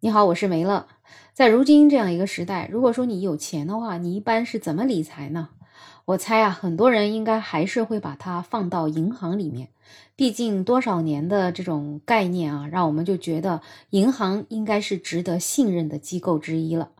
你好，我是梅乐。在如今这样一个时代，如果说你有钱的话，你一般是怎么理财呢？我猜啊，很多人应该还是会把它放到银行里面。毕竟多少年的这种概念啊，让我们就觉得银行应该是值得信任的机构之一了。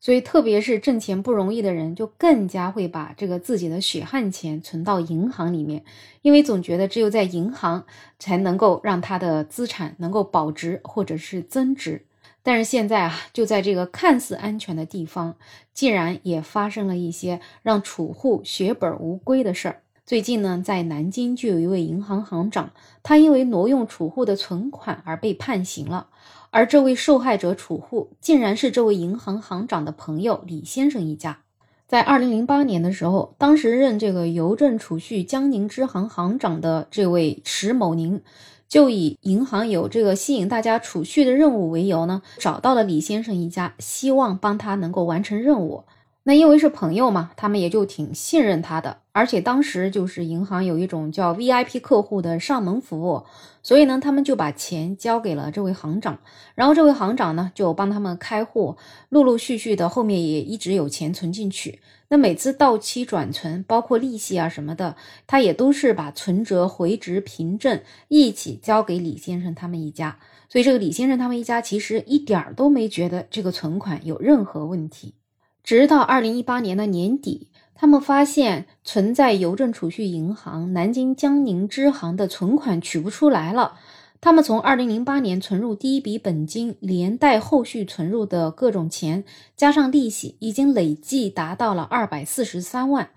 所以，特别是挣钱不容易的人，就更加会把这个自己的血汗钱存到银行里面，因为总觉得只有在银行才能够让他的资产能够保值或者是增值。但是现在啊，就在这个看似安全的地方，竟然也发生了一些让储户血本无归的事儿。最近呢，在南京就有一位银行行长，他因为挪用储户的存款而被判刑了。而这位受害者储户，竟然是这位银行行长的朋友李先生一家。在二零零八年的时候，当时任这个邮政储蓄江宁支行行长的这位石某宁。就以银行有这个吸引大家储蓄的任务为由呢，找到了李先生一家，希望帮他能够完成任务。那因为是朋友嘛，他们也就挺信任他的。而且当时就是银行有一种叫 VIP 客户的上门服务，所以呢，他们就把钱交给了这位行长，然后这位行长呢就帮他们开户，陆陆续续的后面也一直有钱存进去。那每次到期转存，包括利息啊什么的，他也都是把存折回执凭证一起交给李先生他们一家。所以这个李先生他们一家其实一点儿都没觉得这个存款有任何问题，直到二零一八年的年底。他们发现存在邮政储蓄银行南京江宁支行的存款取不出来了。他们从二零零八年存入第一笔本金，连带后续存入的各种钱，加上利息，已经累计达到了二百四十三万。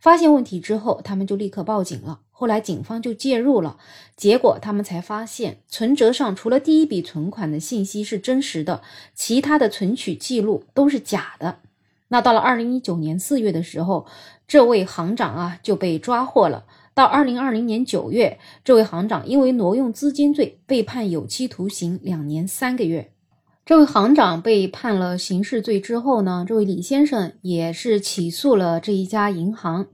发现问题之后，他们就立刻报警了。后来警方就介入了，结果他们才发现，存折上除了第一笔存款的信息是真实的，其他的存取记录都是假的。那到了二零一九年四月的时候，这位行长啊就被抓获了。到二零二零年九月，这位行长因为挪用资金罪被判有期徒刑两年三个月。这位行长被判了刑事罪之后呢，这位李先生也是起诉了这一家银行。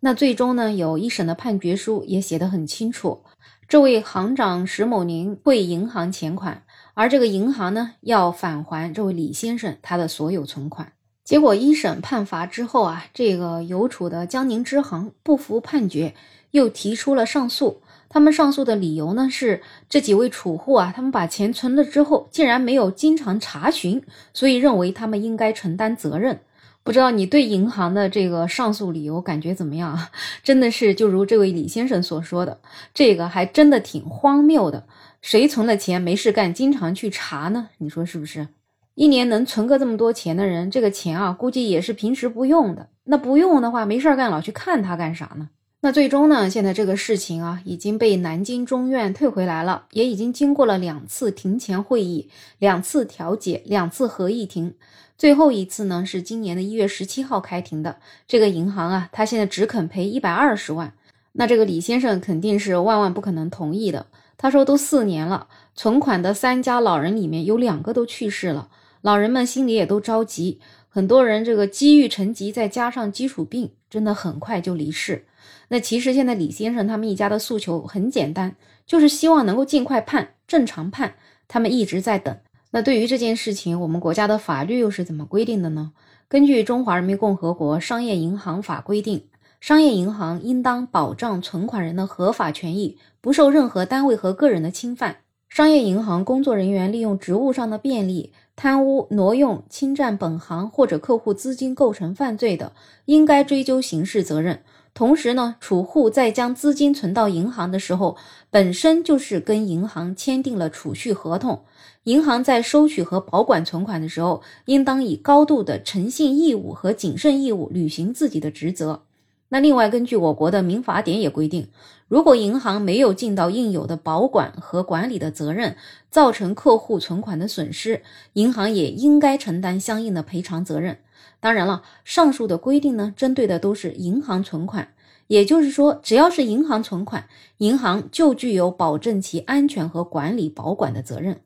那最终呢，有一审的判决书也写得很清楚，这位行长石某宁汇银行钱款，而这个银行呢要返还这位李先生他的所有存款。结果一审判罚之后啊，这个邮储的江宁支行不服判决，又提出了上诉。他们上诉的理由呢是这几位储户啊，他们把钱存了之后，竟然没有经常查询，所以认为他们应该承担责任。不知道你对银行的这个上诉理由感觉怎么样啊？真的是就如这位李先生所说的，这个还真的挺荒谬的。谁存了钱没事干，经常去查呢？你说是不是？一年能存个这么多钱的人，这个钱啊，估计也是平时不用的。那不用的话，没事干，老去看他干啥呢？那最终呢，现在这个事情啊，已经被南京中院退回来了，也已经经过了两次庭前会议、两次调解、两次合议庭，最后一次呢是今年的一月十七号开庭的。这个银行啊，他现在只肯赔一百二十万，那这个李先生肯定是万万不可能同意的。他说，都四年了，存款的三家老人里面有两个都去世了。老人们心里也都着急，很多人这个积郁成疾，再加上基础病，真的很快就离世。那其实现在李先生他们一家的诉求很简单，就是希望能够尽快判，正常判。他们一直在等。那对于这件事情，我们国家的法律又是怎么规定的呢？根据《中华人民共和国商业银行法》规定，商业银行应当保障存款人的合法权益，不受任何单位和个人的侵犯。商业银行工作人员利用职务上的便利。贪污、挪用、侵占本行或者客户资金构成犯罪的，应该追究刑事责任。同时呢，储户在将资金存到银行的时候，本身就是跟银行签订了储蓄合同。银行在收取和保管存款的时候，应当以高度的诚信义务和谨慎义务履行自己的职责。那另外，根据我国的民法典也规定，如果银行没有尽到应有的保管和管理的责任，造成客户存款的损失，银行也应该承担相应的赔偿责任。当然了，上述的规定呢，针对的都是银行存款，也就是说，只要是银行存款，银行就具有保证其安全和管理保管的责任。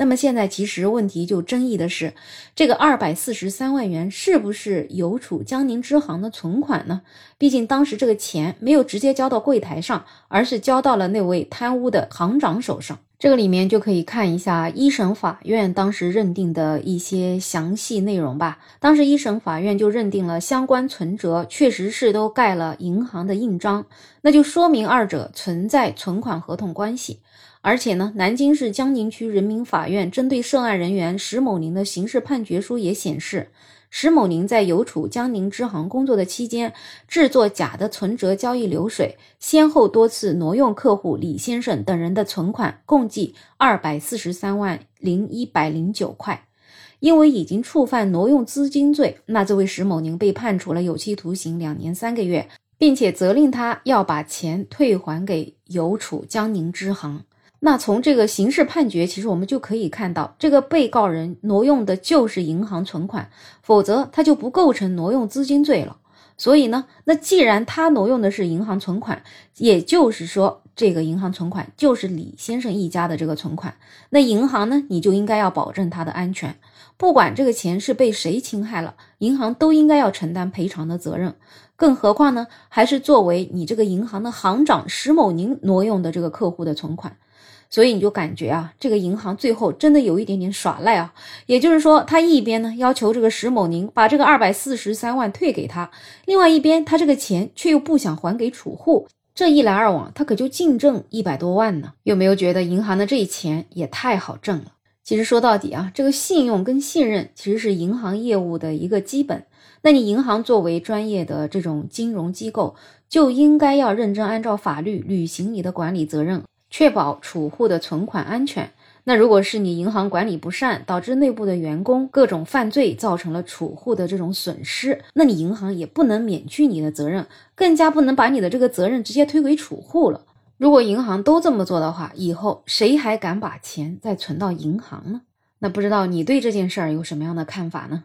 那么现在其实问题就争议的是，这个二百四十三万元是不是邮储江宁支行的存款呢？毕竟当时这个钱没有直接交到柜台上，而是交到了那位贪污的行长手上。这个里面就可以看一下一审法院当时认定的一些详细内容吧。当时一审法院就认定了相关存折确实是都盖了银行的印章，那就说明二者存在存款合同关系。而且呢，南京市江宁区人民法院针对涉案人员石某宁的刑事判决书也显示。石某宁在邮储江宁支行工作的期间，制作假的存折交易流水，先后多次挪用客户李先生等人的存款，共计二百四十三万零一百零九块。因为已经触犯挪用资金罪，那这位石某宁被判处了有期徒刑两年三个月，并且责令他要把钱退还给邮储江宁支行。那从这个刑事判决，其实我们就可以看到，这个被告人挪用的就是银行存款，否则他就不构成挪用资金罪了。所以呢，那既然他挪用的是银行存款，也就是说，这个银行存款就是李先生一家的这个存款，那银行呢，你就应该要保证他的安全，不管这个钱是被谁侵害了，银行都应该要承担赔偿的责任。更何况呢，还是作为你这个银行的行长石某宁挪用的这个客户的存款。所以你就感觉啊，这个银行最后真的有一点点耍赖啊。也就是说，他一边呢要求这个石某宁把这个二百四十三万退给他，另外一边他这个钱却又不想还给储户，这一来二往，他可就净挣一百多万呢。有没有觉得银行的这一钱也太好挣了？其实说到底啊，这个信用跟信任其实是银行业务的一个基本。那你银行作为专业的这种金融机构，就应该要认真按照法律履行你的管理责任。确保储户的存款安全。那如果是你银行管理不善，导致内部的员工各种犯罪，造成了储户的这种损失，那你银行也不能免去你的责任，更加不能把你的这个责任直接推给储户了。如果银行都这么做的话，以后谁还敢把钱再存到银行呢？那不知道你对这件事儿有什么样的看法呢？